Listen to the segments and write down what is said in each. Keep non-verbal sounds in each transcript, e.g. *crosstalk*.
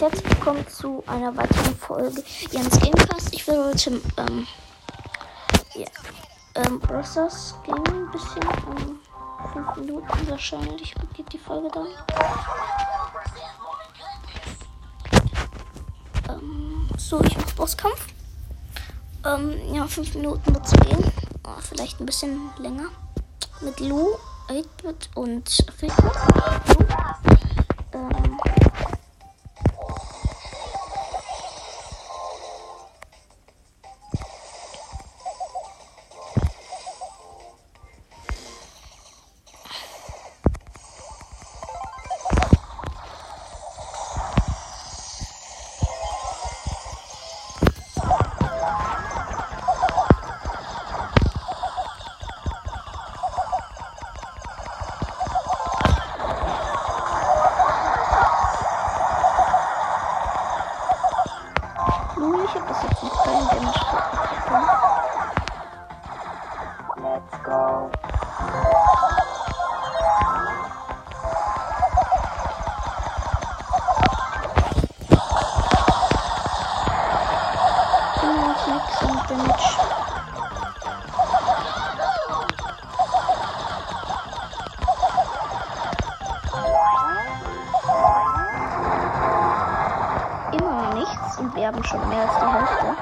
herzlich willkommen zu einer weiteren Folge Jans Gamecast. Ich will heute ähm, ja, ähm, Brothers Game ein bisschen um 5 Minuten wahrscheinlich beginnt die Folge dann. Ähm, so, ich mach Bosskampf. Ähm, ja, 5 Minuten wird es gehen. Oh, vielleicht ein bisschen länger. Mit Lou, 8-Bit und Filter. Ähm, Lou, ich hab das jetzt noch kein Damage bekommen. Let's go. Immer noch nix an Damage. Haben schon mehr als die Hälfte.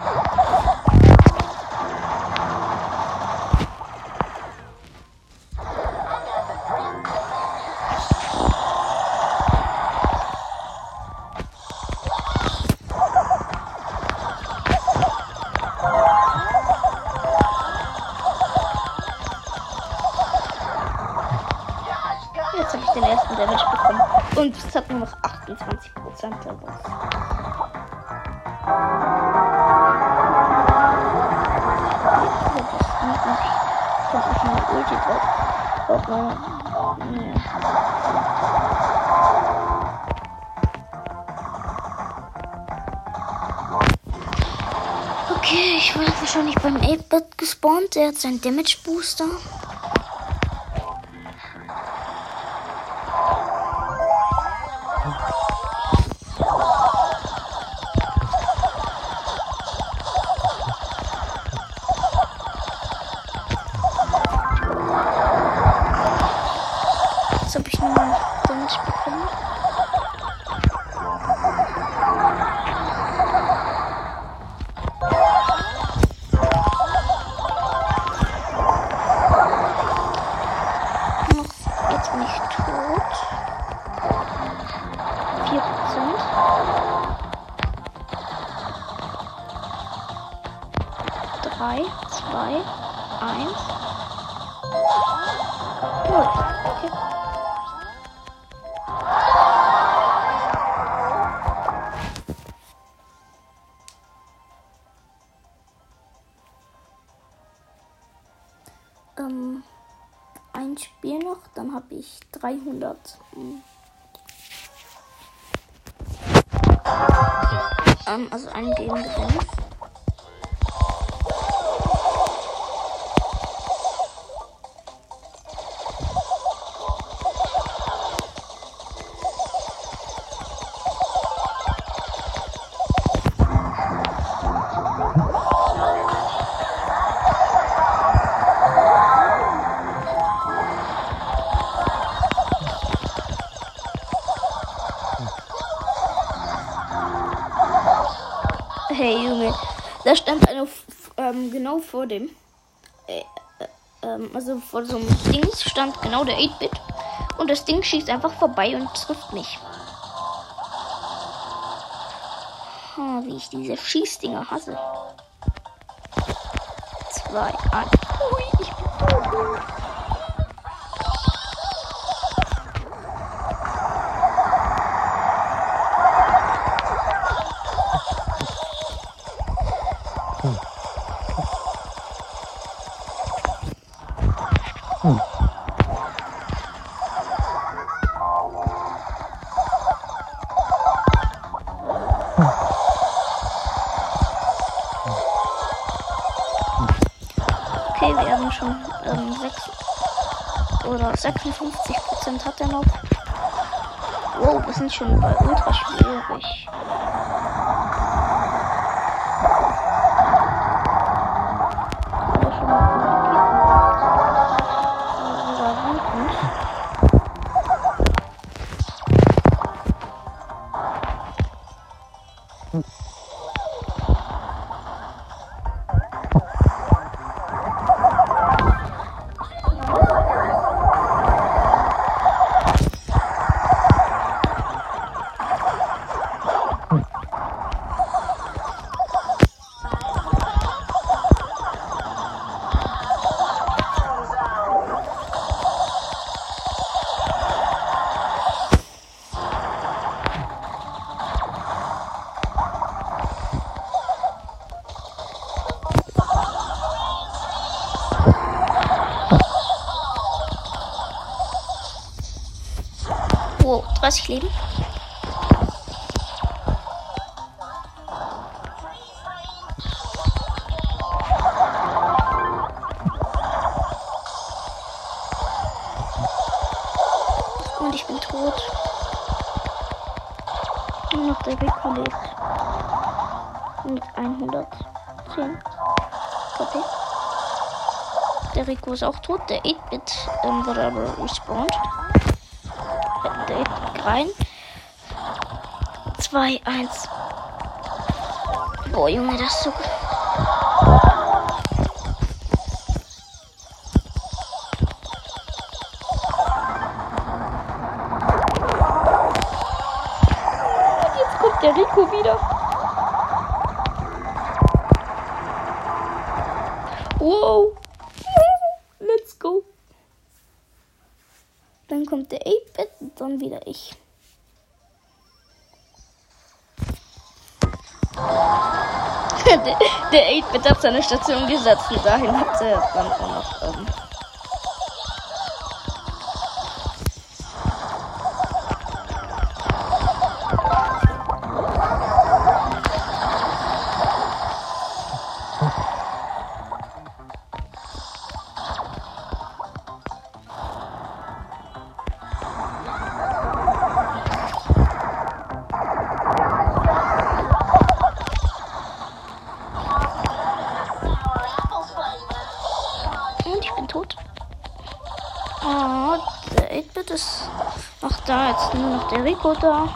Jetzt habe ich den ersten Damage bekommen. Und es hat nur noch 28 Prozent. Ich drauf. Auf meine. Nee. Okay, ich wurde wahrscheinlich beim 8-Bit gespawnt. Der hat seinen Damage Okay. ähm, ein Spiel noch, dann habe ich 300. hm. Ähm, also ein Game gewinnen. Stand einer f- ähm, genau vor dem. Äh, äh, ähm, also vor so einem Dings stand genau der 8-Bit. Und das Ding schießt einfach vorbei und trifft mich. Oh, wie ich diese Schießdinger hasse. Zwei, eins. Ui, ich bin tot. Okay, wir haben schon ähm, 6 oder 56 Prozent hat er noch. Wow, wir sind schon bei ultra schwierig. 30 Leben. Und ich bin tot. Nur noch der Rico lebt. Mit 110 KP. Der Rico ist auch tot. Der 8-Bit ähm, wurde respawned. 8-Bit rein. 2, 1. Boah, Junge, das ist so gut. Jetzt kommt der Rico wieder. Wow. Let's go. Dann kommt der 8-Bit und dann wieder ich. *laughs* der der 8-Bit hat seine Station gesetzt und dahin hat er dann auch noch. Ähm, Noch der Rico da.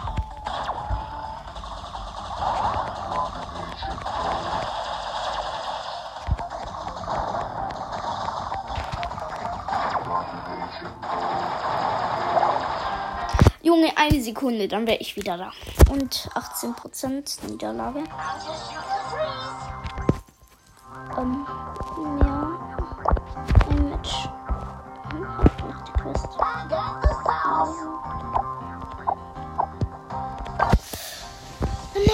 Junge, eine Sekunde, dann wäre ich wieder da. Und 18% Niederlage.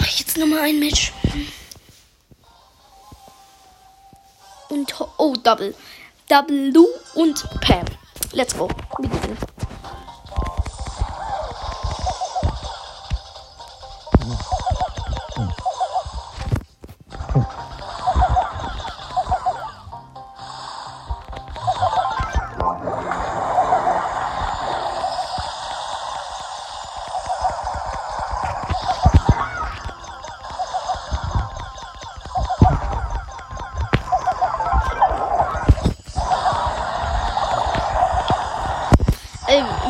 Mache ich jetzt nochmal ein Match. Und oh, Double. Double Lou und Pam. Let's go. Wir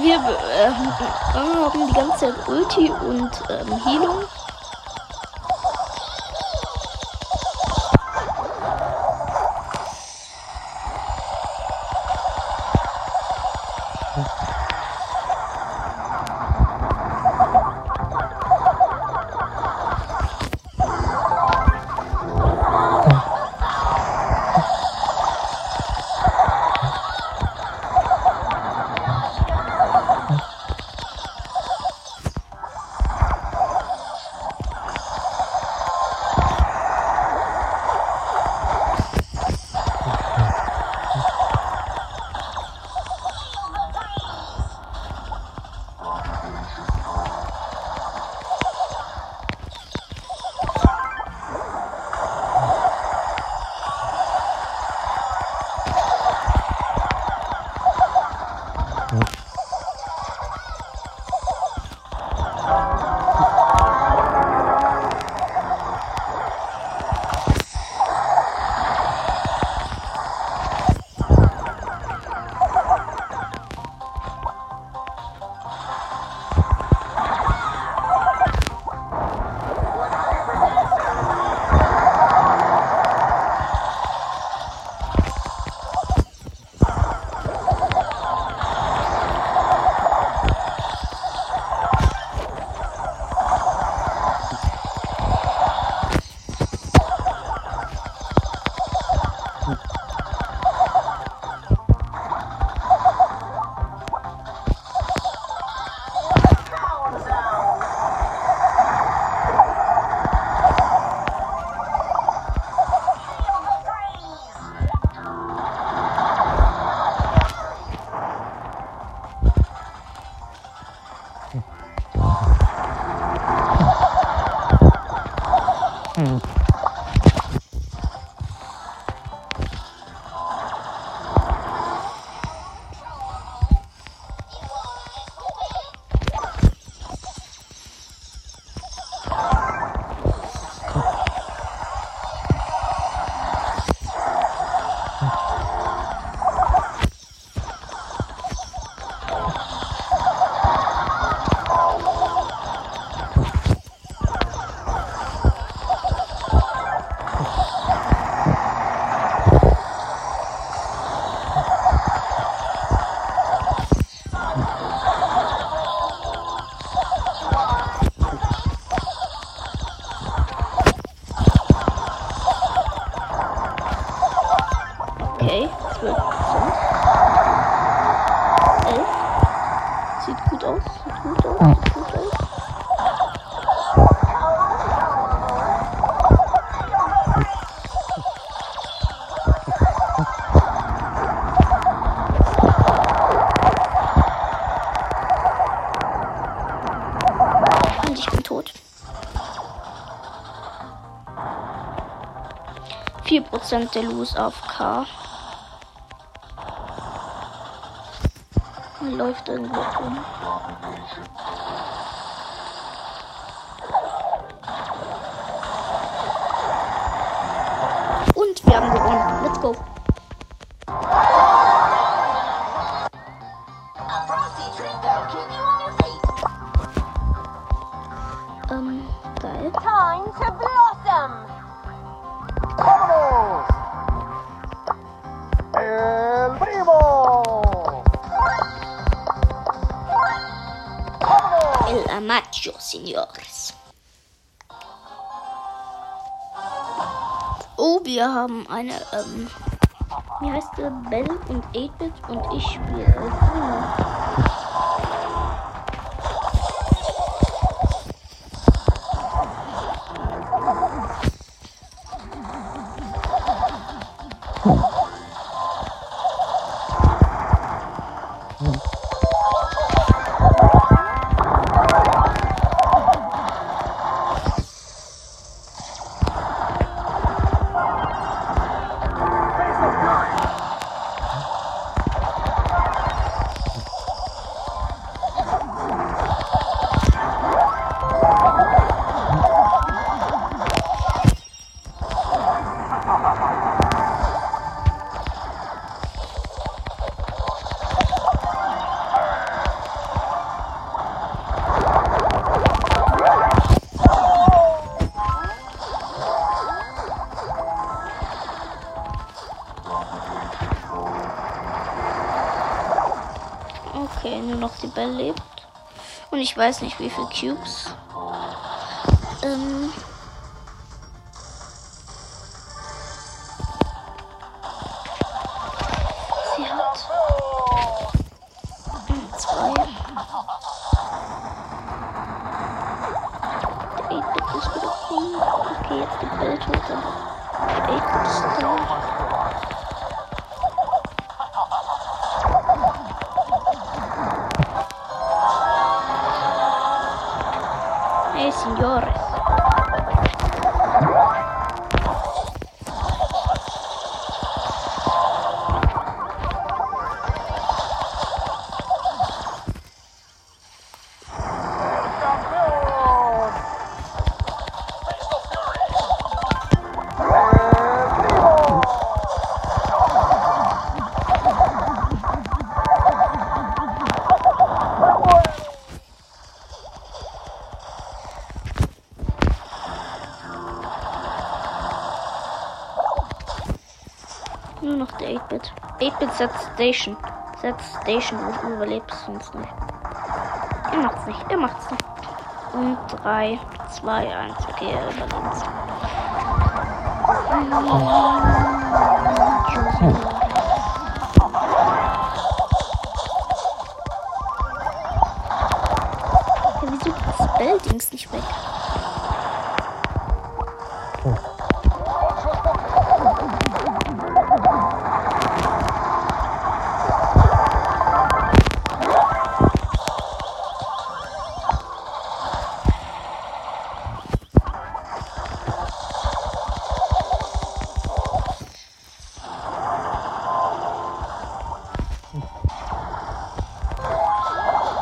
wir äh, haben die ganze Zeit Ulti und ähm, Heilung. Okay, 4% der Los auf K. Läuft irgendwo rum. Amacho, señores. Oh, wir haben eine, ähm, wie heißt der? Bell und 8-Bit und ich spiele Okay, nur noch die Bell lebt. Und ich weiß nicht, wie viele Cubes. Ähm. 8-Bit setzt Station. Setzt Station und überlebt sonst nicht. Er macht's nicht, er macht's nicht. Und 3, 2, 1. Okay, er überlebt Ja,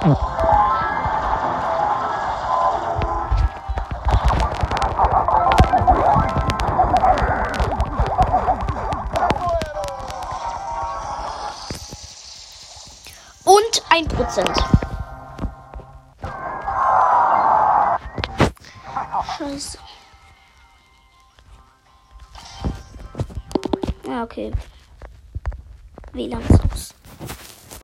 Und ein Prozent. Scheiße. Ja, okay. WLAN.